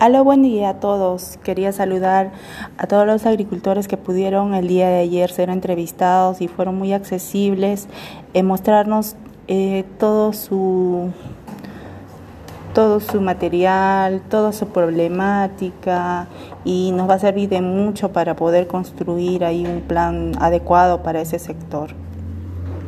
Hola, buen día a todos. Quería saludar a todos los agricultores que pudieron el día de ayer ser entrevistados y fueron muy accesibles en mostrarnos eh, todo su todo su material, toda su problemática y nos va a servir de mucho para poder construir ahí un plan adecuado para ese sector.